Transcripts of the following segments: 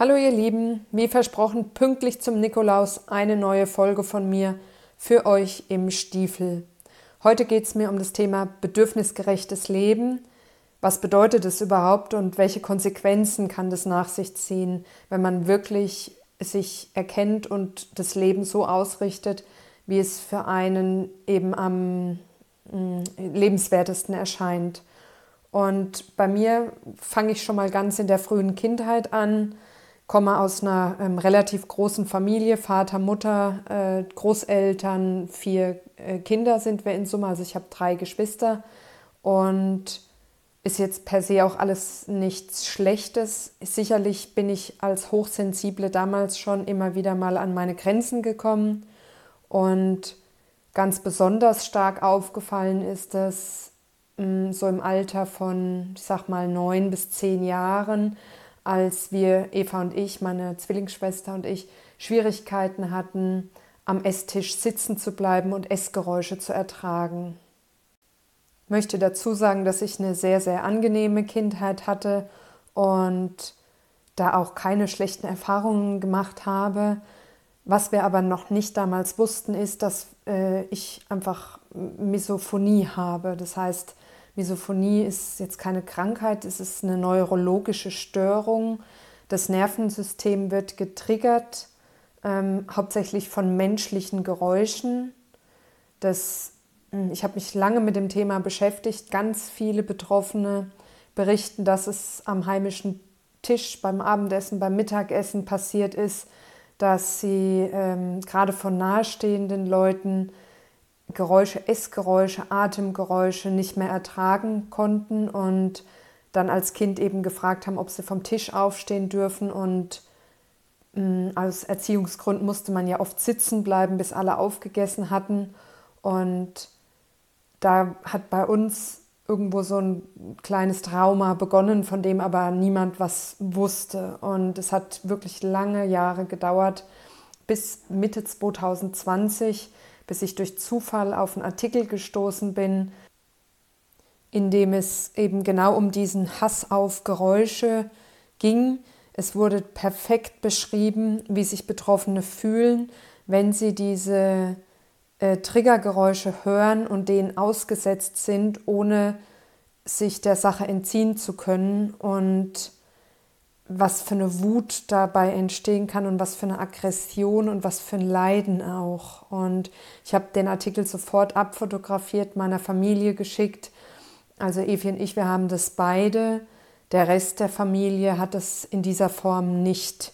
Hallo ihr Lieben, wie versprochen, pünktlich zum Nikolaus eine neue Folge von mir für euch im Stiefel. Heute geht es mir um das Thema bedürfnisgerechtes Leben. Was bedeutet es überhaupt und welche Konsequenzen kann das nach sich ziehen, wenn man wirklich sich erkennt und das Leben so ausrichtet, wie es für einen eben am mm, lebenswertesten erscheint. Und bei mir fange ich schon mal ganz in der frühen Kindheit an komme aus einer ähm, relativ großen Familie, Vater, Mutter, äh, Großeltern, vier äh, Kinder sind wir in Summe, also ich habe drei Geschwister. Und ist jetzt per se auch alles nichts Schlechtes. Sicherlich bin ich als Hochsensible damals schon immer wieder mal an meine Grenzen gekommen. Und ganz besonders stark aufgefallen ist es mm, so im Alter von, ich sag mal, neun bis zehn Jahren, als wir, Eva und ich, meine Zwillingsschwester und ich, Schwierigkeiten hatten, am Esstisch sitzen zu bleiben und Essgeräusche zu ertragen. Ich möchte dazu sagen, dass ich eine sehr, sehr angenehme Kindheit hatte und da auch keine schlechten Erfahrungen gemacht habe. Was wir aber noch nicht damals wussten, ist, dass äh, ich einfach Misophonie habe. Das heißt, Misophonie ist jetzt keine Krankheit, es ist eine neurologische Störung. Das Nervensystem wird getriggert, ähm, hauptsächlich von menschlichen Geräuschen. Das, hm, ich habe mich lange mit dem Thema beschäftigt. Ganz viele Betroffene berichten, dass es am heimischen Tisch beim Abendessen, beim Mittagessen passiert ist, dass sie ähm, gerade von nahestehenden Leuten Geräusche, Essgeräusche, Atemgeräusche nicht mehr ertragen konnten und dann als Kind eben gefragt haben, ob sie vom Tisch aufstehen dürfen. Und mh, mm, aus Erziehungsgrund musste man ja oft sitzen bleiben, bis alle aufgegessen hatten. Und da hat bei uns irgendwo so ein kleines Trauma begonnen, von dem aber niemand was wusste. Und es hat wirklich lange Jahre gedauert, bis Mitte 2020 bis ich durch Zufall auf einen Artikel gestoßen bin, in dem es eben genau um diesen Hass auf Geräusche ging. Es wurde perfekt beschrieben, wie sich Betroffene fühlen, wenn sie diese äh, Triggergeräusche hören und denen ausgesetzt sind, ohne sich der Sache entziehen zu können. Und was für eine Wut dabei entstehen kann und was für eine Aggression und was für ein Leiden auch. Und ich habe den Artikel sofort abfotografiert, meiner Familie geschickt. Also Evi und ich, wir haben das beide. Der Rest der Familie hat es in dieser Form nicht.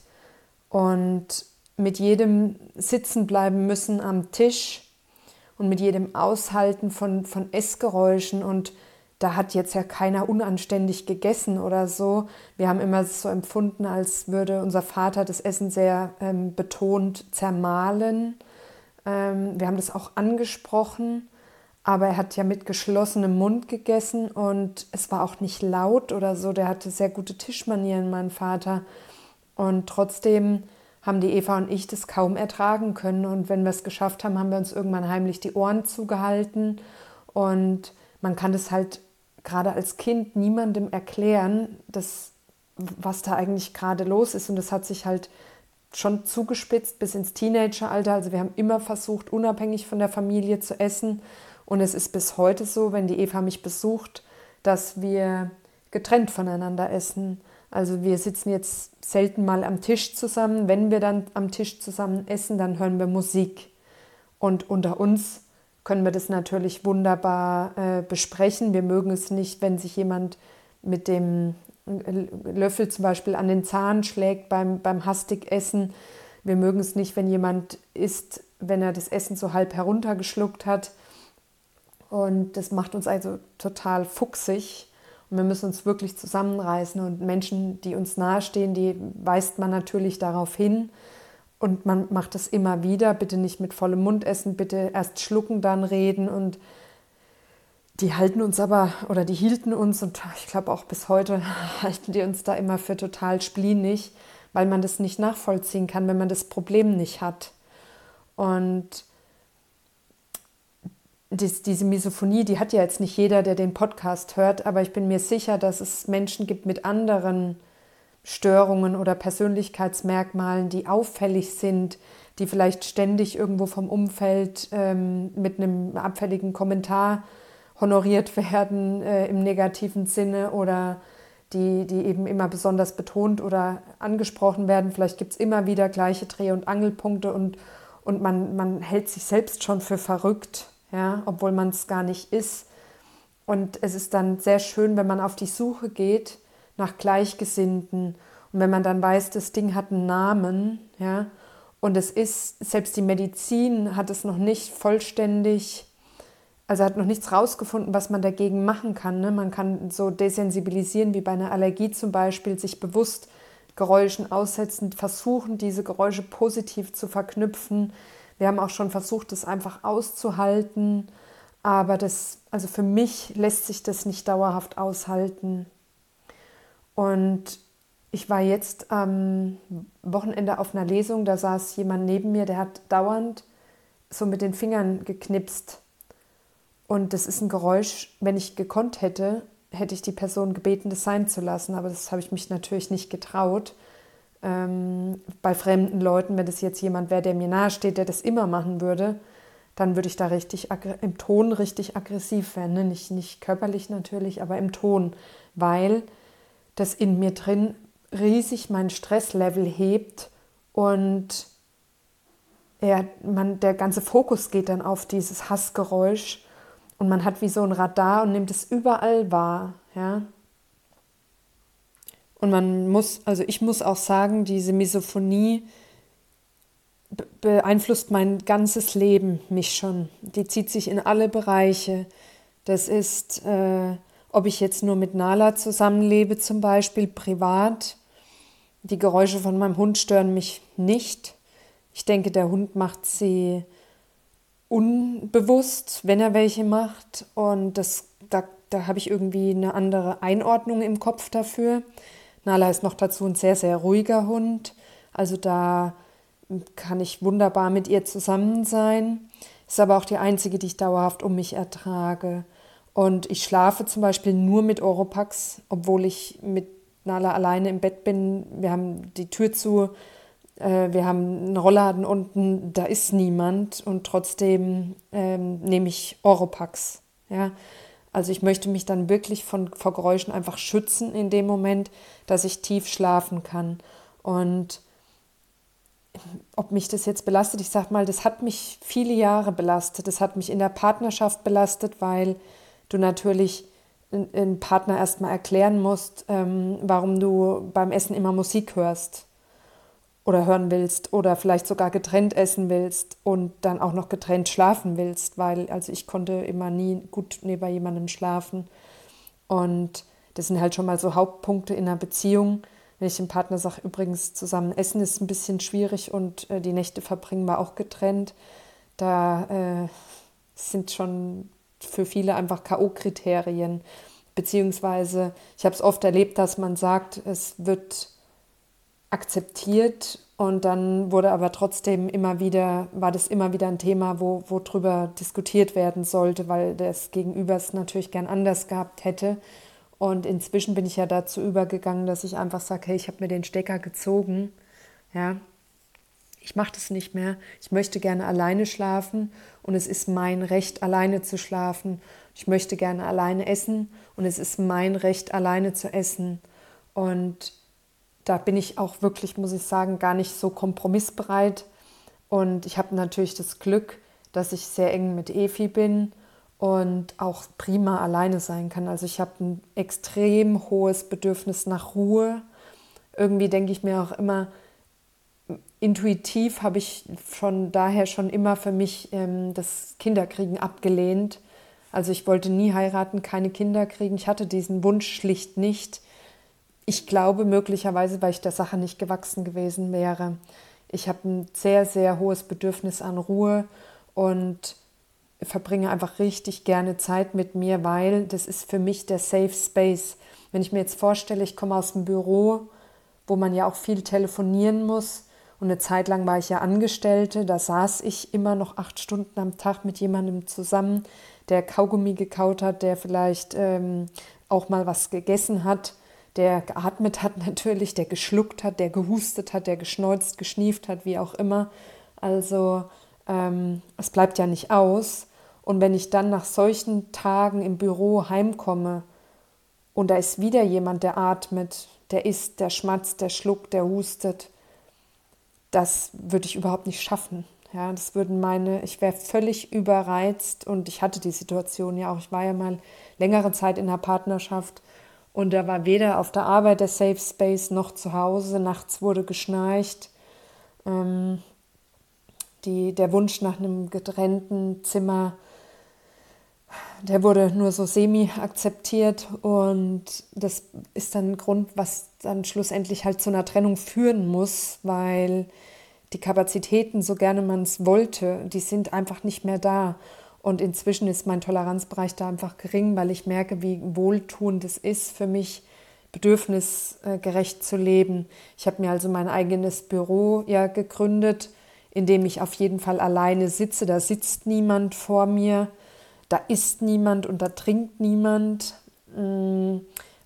Und mit jedem Sitzen bleiben müssen am Tisch und mit jedem Aushalten von, von Essgeräuschen und da hat jetzt ja keiner unanständig gegessen oder so. Wir haben immer so empfunden, als würde unser Vater das Essen sehr ähm, betont zermahlen. Ähm, wir haben das auch angesprochen, aber er hat ja mit geschlossenem Mund gegessen und es war auch nicht laut oder so. Der hatte sehr gute Tischmanieren, mein Vater. Und trotzdem haben die Eva und ich das kaum ertragen können. Und wenn wir es geschafft haben, haben wir uns irgendwann heimlich die Ohren zugehalten. Und man kann das halt gerade als Kind niemandem erklären, dass, was da eigentlich gerade los ist. Und das hat sich halt schon zugespitzt bis ins Teenageralter. Also wir haben immer versucht, unabhängig von der Familie zu essen. Und es ist bis heute so, wenn die Eva mich besucht, dass wir getrennt voneinander essen. Also wir sitzen jetzt selten mal am Tisch zusammen. Wenn wir dann am Tisch zusammen essen, dann hören wir Musik. Und unter uns können wir das natürlich wunderbar äh, besprechen. Wir mögen es nicht, wenn sich jemand mit dem Löffel zum Beispiel an den Zahn schlägt beim, beim Hastikessen. Wir mögen es nicht, wenn jemand isst, wenn er das Essen so halb heruntergeschluckt hat. Und das macht uns also total fuchsig. Und wir müssen uns wirklich zusammenreißen. Und Menschen, die uns nahestehen, die weist man natürlich darauf hin. Und man macht das immer wieder, bitte nicht mit vollem Mund essen, bitte erst schlucken, dann reden. Und die halten uns aber, oder die hielten uns, und ich glaube auch bis heute halten die uns da immer für total splinig, weil man das nicht nachvollziehen kann, wenn man das Problem nicht hat. Und dies, diese Misophonie, die hat ja jetzt nicht jeder, der den Podcast hört, aber ich bin mir sicher, dass es Menschen gibt mit anderen Störungen oder Persönlichkeitsmerkmalen, die auffällig sind, die vielleicht ständig irgendwo vom Umfeld ähm, mit einem abfälligen Kommentar honoriert werden äh, im negativen Sinne oder die, die eben immer besonders betont oder angesprochen werden. Vielleicht gibt es immer wieder gleiche Dreh- und Angelpunkte und, und man, man hält sich selbst schon für verrückt, ja, obwohl man es gar nicht ist. Und es ist dann sehr schön, wenn man auf die Suche geht nach Gleichgesinnten und wenn man dann weiß, das Ding hat einen Namen, ja, und es ist, selbst die Medizin hat es noch nicht vollständig also hat noch nichts rausgefunden, was man dagegen machen kann. Ne? Man kann so desensibilisieren, wie bei einer Allergie zum Beispiel, sich bewusst Geräuschen aussetzen, versuchen, diese Geräusche positiv zu verknüpfen. Wir haben auch schon versucht, das einfach auszuhalten, aber das, also für mich lässt sich das nicht dauerhaft aushalten. Und ich war jetzt am Wochenende auf einer Lesung, da saß jemand neben mir, der hat dauernd so mit den Fingern geknipst und das ist ein Geräusch, wenn ich gekonnt hätte, hätte ich die Person gebeten, das sein zu lassen. Aber das habe ich mich natürlich nicht getraut. Ähm, bei fremden Leuten, wenn das jetzt jemand wäre, der mir nahesteht, der das immer machen würde, dann würde ich da richtig im Ton richtig aggressiv werden. Ne? Nicht, nicht körperlich natürlich, aber im Ton, weil das in mir drin riesig mein Stresslevel hebt und ja, man, der ganze Fokus geht dann auf dieses Hassgeräusch und man hat wie so ein Radar und nimmt es überall wahr, ja. Und man muss, also ich muss auch sagen, diese Misophonie beeinflusst mein ganzes Leben, mich schon. Die zieht sich in alle Bereiche. Das ist, äh, ob ich jetzt nur mit Nala zusammenlebe, zum Beispiel privat. Die Geräusche von meinem Hund stören mich nicht. Ich denke, der Hund macht sie unbewusst, wenn er welche macht. Und das, da, da habe ich irgendwie eine andere Einordnung im Kopf dafür. Nala ist noch dazu ein sehr, sehr ruhiger Hund. Also da kann ich wunderbar mit ihr zusammen sein. Ist aber auch die einzige, die ich dauerhaft um mich ertrage. Und ich schlafe zum Beispiel nur mit Oropax, obwohl ich mit Nala alleine im Bett bin. Wir haben die Tür zu, äh, wir haben einen Rollladen unten, da ist niemand und trotzdem ähm, nehme ich Oropax. Ja? Also ich möchte mich dann wirklich von, vor Geräuschen einfach schützen in dem Moment, dass ich tief schlafen kann. Und ob mich das jetzt belastet, ich sag mal, das hat mich viele Jahre belastet. Das hat mich in der Partnerschaft belastet, weil du natürlich einen Partner erstmal erklären musst, ähm, warum du beim Essen immer Musik hörst oder hören willst oder vielleicht sogar getrennt essen willst und dann auch noch getrennt schlafen willst, weil also ich konnte immer nie gut neben jemandem schlafen und das sind halt schon mal so Hauptpunkte in einer Beziehung. Wenn ich dem Partner sage, übrigens zusammen essen ist ein bisschen schwierig und äh, die Nächte verbringen wir auch getrennt, da äh, sind schon für viele einfach KO-Kriterien. Beziehungsweise, ich habe es oft erlebt, dass man sagt, es wird akzeptiert und dann wurde aber trotzdem immer wieder, war das immer wieder ein Thema, wo, wo drüber diskutiert werden sollte, weil das Gegenüber es natürlich gern anders gehabt hätte. Und inzwischen bin ich ja dazu übergegangen, dass ich einfach sage, hey, ich habe mir den Stecker gezogen. Ja, ich mache das nicht mehr. Ich möchte gerne alleine schlafen und es ist mein Recht, alleine zu schlafen. Ich möchte gerne alleine essen und es ist mein Recht, alleine zu essen. Und da bin ich auch wirklich, muss ich sagen, gar nicht so kompromissbereit. Und ich habe natürlich das Glück, dass ich sehr eng mit Efi bin und auch prima alleine sein kann. Also ich habe ein extrem hohes Bedürfnis nach Ruhe. Irgendwie denke ich mir auch immer, intuitiv habe ich von daher schon immer für mich ähm, das Kinderkriegen abgelehnt. Also ich wollte nie heiraten, keine Kinder kriegen. Ich hatte diesen Wunsch schlicht nicht ich glaube möglicherweise, weil ich der Sache nicht gewachsen gewesen wäre. Ich habe ein sehr, sehr hohes Bedürfnis an Ruhe und verbringe einfach richtig gerne Zeit mit mir, weil das ist für mich der Safe Space. Wenn ich mir jetzt vorstelle, ich komme aus dem Büro, wo man ja auch viel telefonieren muss und eine Zeit lang war ich ja Angestellte, da saß ich immer noch acht Stunden am Tag mit jemandem zusammen, der Kaugummi gekaut hat, der vielleicht ähm, auch mal was gegessen hat der geatmet hat natürlich, der geschluckt hat, der gehustet hat, der geschneuzt, geschnieft hat, wie auch immer. Also ähm, es bleibt ja nicht aus. Und wenn ich dann nach solchen Tagen im Büro heimkomme und da ist wieder jemand, der atmet, der isst, der schmatzt, der schluckt, der hustet, das würde ich überhaupt nicht schaffen. Ja, das würden meine, ich wäre völlig überreizt und ich hatte die Situation ja auch. Ich war ja mal längere Zeit in einer Partnerschaft und da war weder auf der Arbeit der Safe Space noch zu Hause. Nachts wurde geschnarcht. Ähm, die, der Wunsch nach einem getrennten Zimmer, der wurde nur so semi akzeptiert und das ist dann ein Grund, was dann schlussendlich halt zu einer Trennung führen muss, weil die Kapazitäten, so gerne man es wollte, die sind einfach nicht mehr da. Und inzwischen ist mein Toleranzbereich da einfach gering, weil ich merke, wie wohltuend es ist für mich, bedürfnisgerecht zu leben. Ich habe mir also mein eigenes Büro ja gegründet, in dem ich auf jeden Fall alleine sitze. Da sitzt niemand vor mir, da isst niemand und da trinkt niemand. Mm,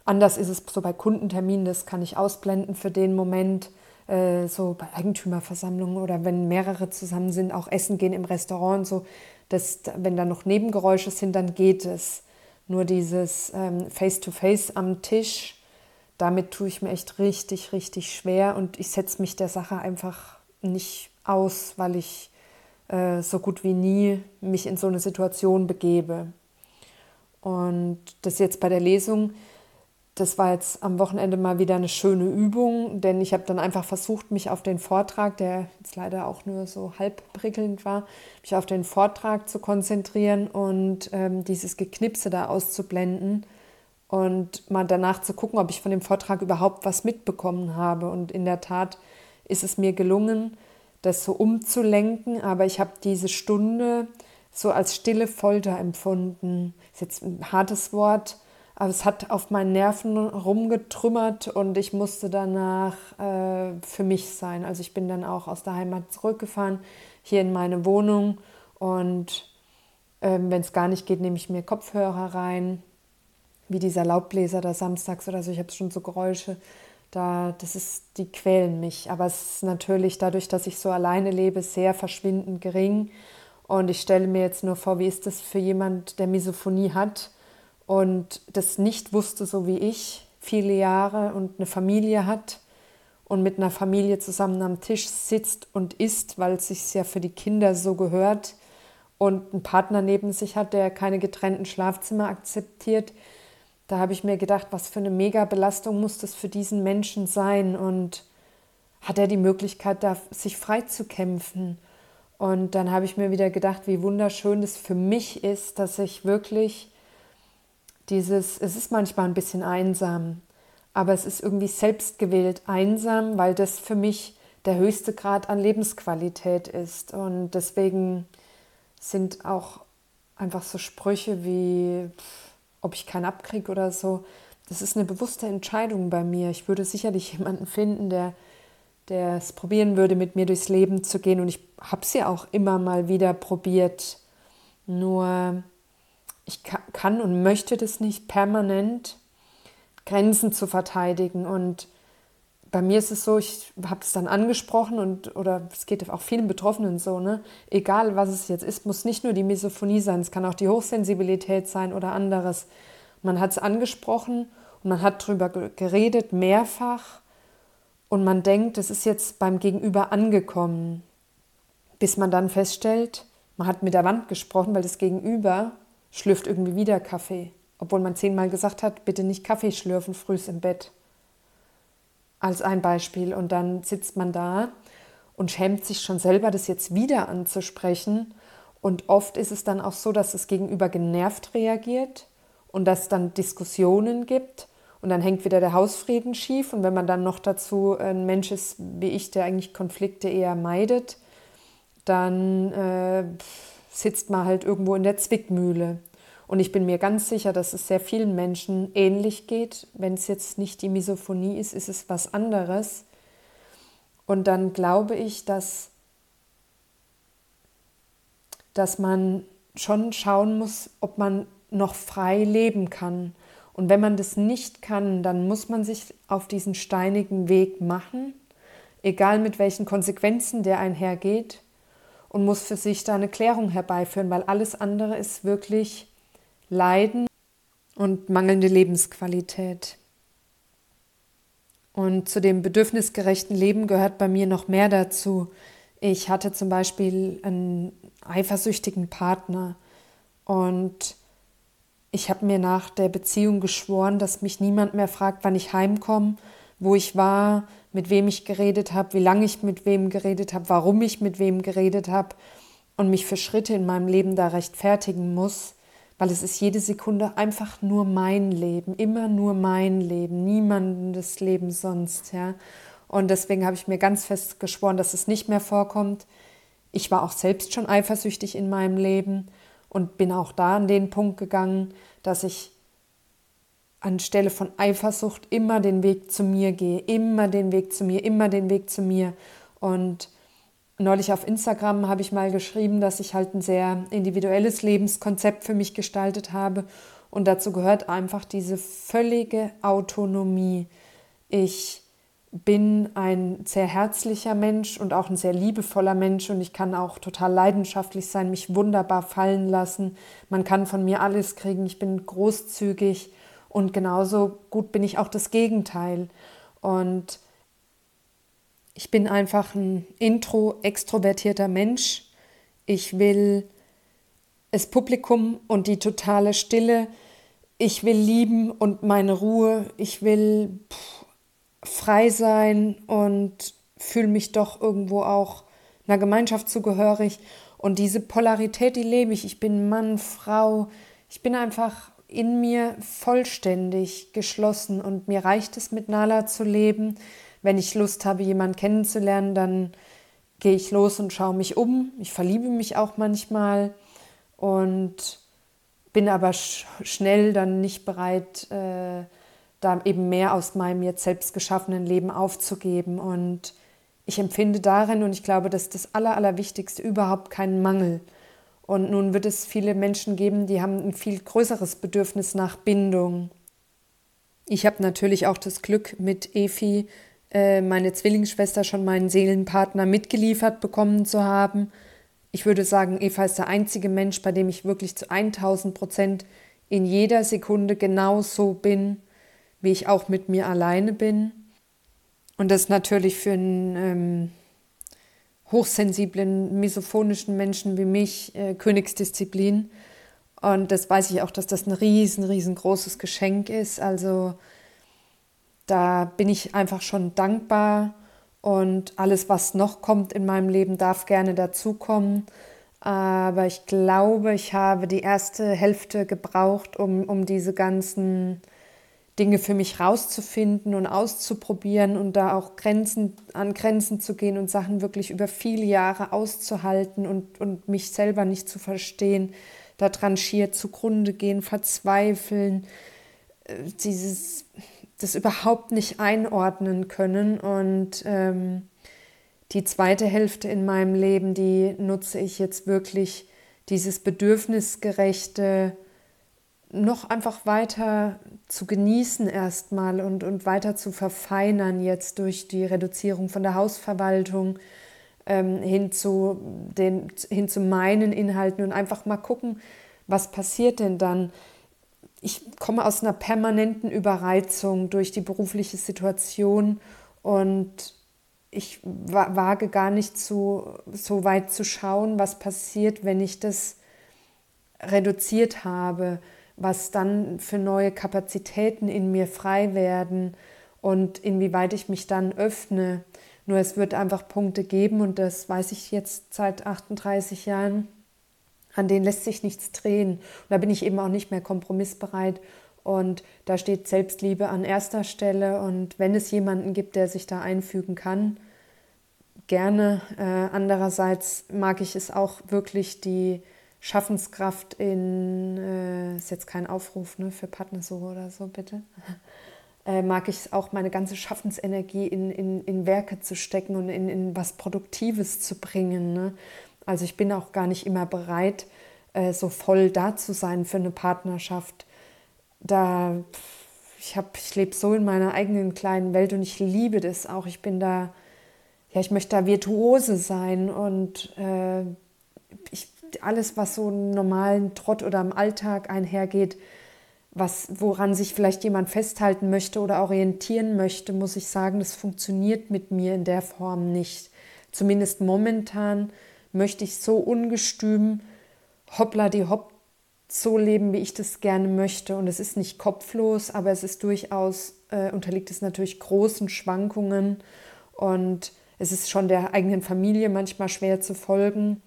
anders ist es so bei Kundenterminen, das kann ich ausblenden für den Moment. Äh, so bei Eigentümerversammlungen oder wenn mehrere zusammen sind, auch essen gehen im Restaurant und so, dass, wenn da noch Nebengeräusche sind, dann geht es. Nur dieses ähm, Face-to-Face -face am Tisch, damit tue ich mir echt richtig, richtig schwer und ich setze mich der Sache einfach nicht aus, weil ich äh, so gut wie nie mich in so eine Situation begebe. Und das jetzt bei der Lesung, das war jetzt am Wochenende mal wieder eine schöne Übung, denn ich habe dann einfach versucht, mich auf den Vortrag, der jetzt leider auch nur so halb prickelnd war, mich auf den Vortrag zu konzentrieren und ähm, dieses Geknipse da auszublenden und mal danach zu gucken, ob ich von dem Vortrag überhaupt was mitbekommen habe. Und in der Tat ist es mir gelungen, das so umzulenken, aber ich habe diese Stunde so als stille Folter empfunden. Ist jetzt ein hartes Wort, aber es hat auf meinen Nerven rumgetrümmert und ich musste danach äh, für mich sein. Also ich bin dann auch aus der Heimat zurückgefahren, hier in meine Wohnung und ähm, wenn es gar nicht geht, nehme ich mir Kopfhörer rein, wie dieser Laubbläser da samstags oder so. Ich habe schon so Geräusche, da, das ist, die quälen mich. Aber es ist natürlich dadurch, dass ich so alleine lebe, sehr verschwindend gering. Und ich stelle mir jetzt nur vor, wie ist das für jemand, der Misophonie hat und das nicht wusste, so wie ich, viele Jahre und eine Familie hat und mit einer Familie zusammen am Tisch sitzt und isst, weil es sich ja für die Kinder so gehört und einen Partner neben sich hat, der keine getrennten Schlafzimmer akzeptiert, da habe ich mir gedacht, was für eine Mega-Belastung muss das für diesen Menschen sein und hat er die Möglichkeit, da sich frei zu kämpfen? Und dann habe ich mir wieder gedacht, wie wunderschön es für mich ist, dass ich wirklich dieses, es ist manchmal ein bisschen einsam, aber es ist irgendwie selbstgewählt einsam, weil das für mich der höchste Grad an Lebensqualität ist. Und deswegen sind auch einfach so Sprüche wie, ob ich keinen abkriege oder so, das ist eine bewusste Entscheidung bei mir. Ich würde sicherlich jemanden finden, der es probieren würde, mit mir durchs Leben zu gehen. Und ich habe es ja auch immer mal wieder probiert. Nur ich kann und möchte das nicht permanent, Grenzen zu verteidigen. Und bei mir ist es so, ich habe es dann angesprochen und oder es geht auch vielen Betroffenen so, ne? Egal was es jetzt ist, muss nicht nur die Misophonie sein, es kann auch die Hochsensibilität sein oder anderes. Man hat es angesprochen und man hat darüber geredet, mehrfach, und man denkt, es ist jetzt beim Gegenüber angekommen, bis man dann feststellt, man hat mit der Wand gesprochen, weil das Gegenüber schlürft irgendwie wieder Kaffee, obwohl man zehnmal gesagt hat, bitte nicht Kaffee schlürfen frühs im Bett. Als ein Beispiel. Und dann sitzt man da und schämt sich schon selber, das jetzt wieder anzusprechen. Und oft ist es dann auch so, dass das Gegenüber genervt reagiert und dass es dann Diskussionen gibt und dann hängt wieder der Hausfrieden schief. Und wenn man dann noch dazu ein Mensch ist wie ich, der eigentlich Konflikte eher meidet, dann äh, sitzt man halt irgendwo in der Zwickmühle. Und ich bin mir ganz sicher, dass es sehr vielen Menschen ähnlich geht. Wenn es jetzt nicht die Misophonie ist, ist es was anderes. Und dann glaube ich, dass, dass man schon schauen muss, ob man noch frei leben kann. Und wenn man das nicht kann, dann muss man sich auf diesen steinigen Weg machen, egal mit welchen Konsequenzen der einhergeht, und muss für sich da eine Klärung herbeiführen, weil alles andere ist wirklich Leiden und mangelnde Lebensqualität. Und zu dem bedürfnisgerechten Leben gehört bei mir noch mehr dazu. Ich hatte zum Beispiel einen eifersüchtigen Partner und ich habe mir nach der Beziehung geschworen, dass mich niemand mehr fragt, wann ich heimkomme, wo ich war, mit wem ich geredet habe, wie lange ich mit wem geredet habe, warum ich mit wem geredet habe und mich für Schritte in meinem Leben da rechtfertigen muss, weil es ist jede Sekunde einfach nur mein Leben, immer nur mein Leben, niemandes Leben sonst, ja. Und deswegen habe ich mir ganz fest geschworen, dass es nicht mehr vorkommt. Ich war auch selbst schon eifersüchtig in meinem Leben und bin auch da an den Punkt gegangen, dass ich anstelle von Eifersucht immer den Weg zu mir gehe, immer den Weg zu mir, immer den Weg zu mir. Und neulich auf Instagram habe ich mal geschrieben, dass ich halt ein sehr individuelles Lebenskonzept für mich gestaltet habe. Und dazu gehört einfach diese völlige Autonomie. Ich bin ein sehr herzlicher Mensch und auch ein sehr liebevoller Mensch und ich kann auch total leidenschaftlich sein, mich wunderbar fallen lassen. Man kann von mir alles kriegen. Ich bin großzügig und genauso gut bin ich auch das Gegenteil. Und ich bin einfach ein intro-extrovertierter Mensch. Ich will das Publikum und die totale Stille. Ich will lieben und meine Ruhe. Ich will pff, frei sein und fühle mich doch irgendwo auch einer Gemeinschaft zugehörig. Und diese Polarität, die lebe ich. Ich bin Mann, Frau. Ich bin einfach in mir vollständig geschlossen und mir reicht es, mit Nala zu leben. Wenn ich Lust habe, jemanden kennenzulernen, dann gehe ich los und schaue mich um. Ich verliebe mich auch manchmal und bin aber sch schnell dann nicht bereit, äh, da eben mehr aus meinem jetzt selbst geschaffenen Leben aufzugeben. Und ich empfinde darin, und ich glaube, das ist das Aller, Allerwichtigste, überhaupt keinen Mangel. Und nun wird es viele Menschen geben, die haben ein viel größeres Bedürfnis nach Bindung. Ich habe natürlich auch das Glück, mit Efi, äh, meine Zwillingsschwester, schon meinen Seelenpartner mitgeliefert bekommen zu haben. Ich würde sagen, Eva ist der einzige Mensch, bei dem ich wirklich zu 1000 Prozent in jeder Sekunde genau so bin, wie ich auch mit mir alleine bin. Und das natürlich für einen ähm, hochsensiblen, misophonischen Menschen wie mich äh, Königsdisziplin. Und das weiß ich auch, dass das ein riesen, riesengroßes Geschenk ist. Also da bin ich einfach schon dankbar und alles, was noch kommt in meinem Leben, darf gerne dazukommen. Aber ich glaube, ich habe die erste Hälfte gebraucht, um, um diese ganzen Dinge für mich rauszufinden und auszuprobieren und da auch Grenzen an Grenzen zu gehen und Sachen wirklich über viele Jahre auszuhalten und, und mich selber nicht zu verstehen, da tranchiert zugrunde gehen, verzweifeln, äh, dieses das überhaupt nicht einordnen können und ähm, die zweite Hälfte in meinem Leben, die nutze ich jetzt wirklich dieses bedürfnisgerechte noch einfach weiter zu genießen erstmal und, und weiter zu verfeinern jetzt durch die Reduzierung von der Hausverwaltung ähm, hin, zu den, hin zu meinen Inhalten und einfach mal gucken, was passiert denn dann. Ich komme aus einer permanenten Überreizung durch die berufliche Situation und ich wage gar nicht zu, so weit zu schauen, was passiert, wenn ich das reduziert habe was dann für neue Kapazitäten in mir frei werden und inwieweit ich mich dann öffne. Nur es wird einfach Punkte geben und das weiß ich jetzt seit 38 Jahren, an denen lässt sich nichts drehen. Und da bin ich eben auch nicht mehr kompromissbereit und da steht Selbstliebe an erster Stelle und wenn es jemanden gibt, der sich da einfügen kann, gerne. Äh, andererseits mag ich es auch wirklich die Schaffenskraft in, äh, ist jetzt kein Aufruf ne, für Partnersuche oder so, bitte, äh, mag ich es auch, meine ganze Schaffensenergie in, in, in Werke zu stecken und in, in was Produktives zu bringen. Ne? Also ich bin auch gar nicht immer bereit, äh, so voll da zu sein für eine Partnerschaft. da, ich, ich lebe so in meiner eigenen kleinen Welt und ich liebe das auch. Ich bin da, ja, ich möchte da Virtuose sein und äh, ich, alles, was so im normalen Trott oder im Alltag einhergeht, was, woran sich vielleicht jemand festhalten möchte oder orientieren möchte, muss ich sagen, das funktioniert mit mir in der Form nicht. Zumindest momentan möchte ich so ungestüm hoppla die hopp so leben, wie ich das gerne möchte. Und es ist nicht kopflos, aber es ist durchaus, äh, unterliegt es natürlich großen Schwankungen und es ist schon der eigenen Familie manchmal schwer zu folgen.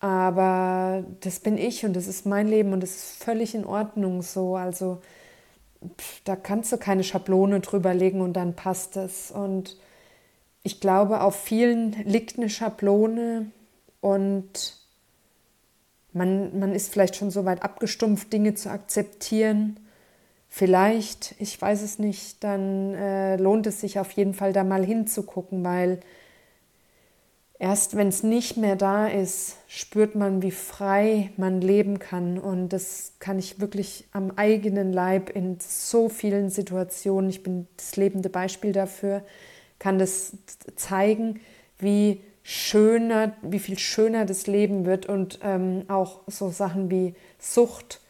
Aber das bin ich und das ist mein Leben und das ist völlig in Ordnung so. Also da kannst du keine Schablone drüber legen und dann passt es. Und ich glaube, auf vielen liegt eine Schablone und man, man ist vielleicht schon so weit abgestumpft, Dinge zu akzeptieren. Vielleicht, ich weiß es nicht, dann äh, lohnt es sich auf jeden Fall da mal hinzugucken, weil Erst wenn es nicht mehr da ist, spürt man, wie frei man leben kann. Und das kann ich wirklich am eigenen Leib in so vielen Situationen, ich bin das lebende Beispiel dafür, kann das zeigen, wie schöner, wie viel schöner das Leben wird und ähm, auch so Sachen wie Sucht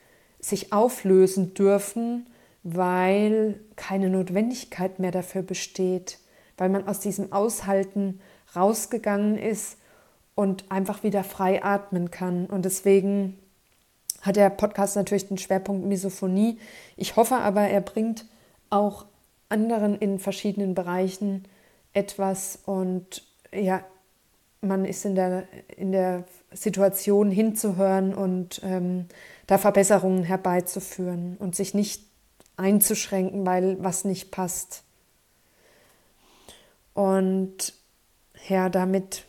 sich auflösen dürfen, weil keine Notwendigkeit mehr dafür besteht, weil man aus diesem Aushalten rausgegangen ist und einfach wieder frei atmen kann. Und deswegen hat der Podcast natürlich den Schwerpunkt Misophonie. Ich hoffe aber, er bringt auch anderen in verschiedenen Bereichen etwas und ja, man ist in der, in der Situation hinzuhören und ähm, da Verbesserungen herbeizuführen und sich nicht einzuschränken, weil was nicht passt. Und ja, damit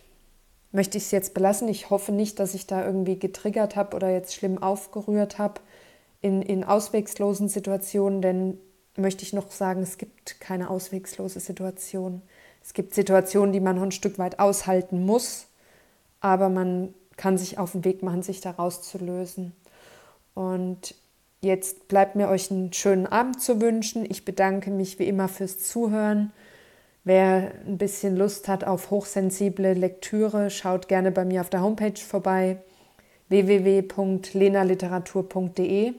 möchte ich es jetzt belassen. Ich hoffe nicht, dass ich da irgendwie getriggert habe oder jetzt schlimm aufgerührt habe in, in auswegslosen Situationen, denn möchte ich noch sagen, es gibt keine auswegslose Situation. Es gibt Situationen, die man noch ein Stück weit aushalten muss, aber man kann sich auf den Weg machen, sich daraus zu lösen. Und jetzt bleibt mir euch einen schönen Abend zu wünschen. Ich bedanke mich wie immer fürs Zuhören. Wer ein bisschen Lust hat auf hochsensible Lektüre, schaut gerne bei mir auf der Homepage vorbei www.lenaliteratur.de.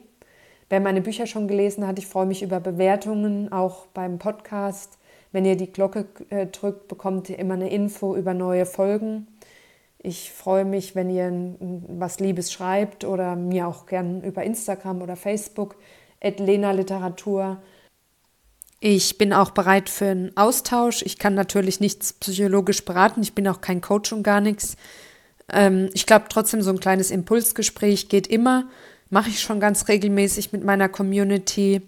Wer meine Bücher schon gelesen hat, ich freue mich über Bewertungen, auch beim Podcast. Wenn ihr die Glocke äh, drückt, bekommt ihr immer eine Info über neue Folgen. Ich freue mich, wenn ihr was Liebes schreibt oder mir auch gern über Instagram oder Facebook, Lena Literatur. Ich bin auch bereit für einen Austausch. Ich kann natürlich nichts psychologisch beraten. Ich bin auch kein Coach und gar nichts. Ähm, ich glaube trotzdem, so ein kleines Impulsgespräch geht immer. Mache ich schon ganz regelmäßig mit meiner Community.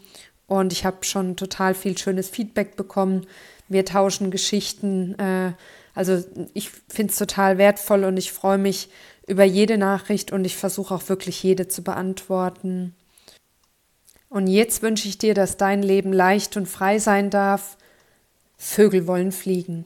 Und ich habe schon total viel schönes Feedback bekommen. Wir tauschen Geschichten. Äh, also ich finde es total wertvoll und ich freue mich über jede Nachricht und ich versuche auch wirklich jede zu beantworten. Und jetzt wünsche ich dir, dass dein Leben leicht und frei sein darf. Vögel wollen fliegen.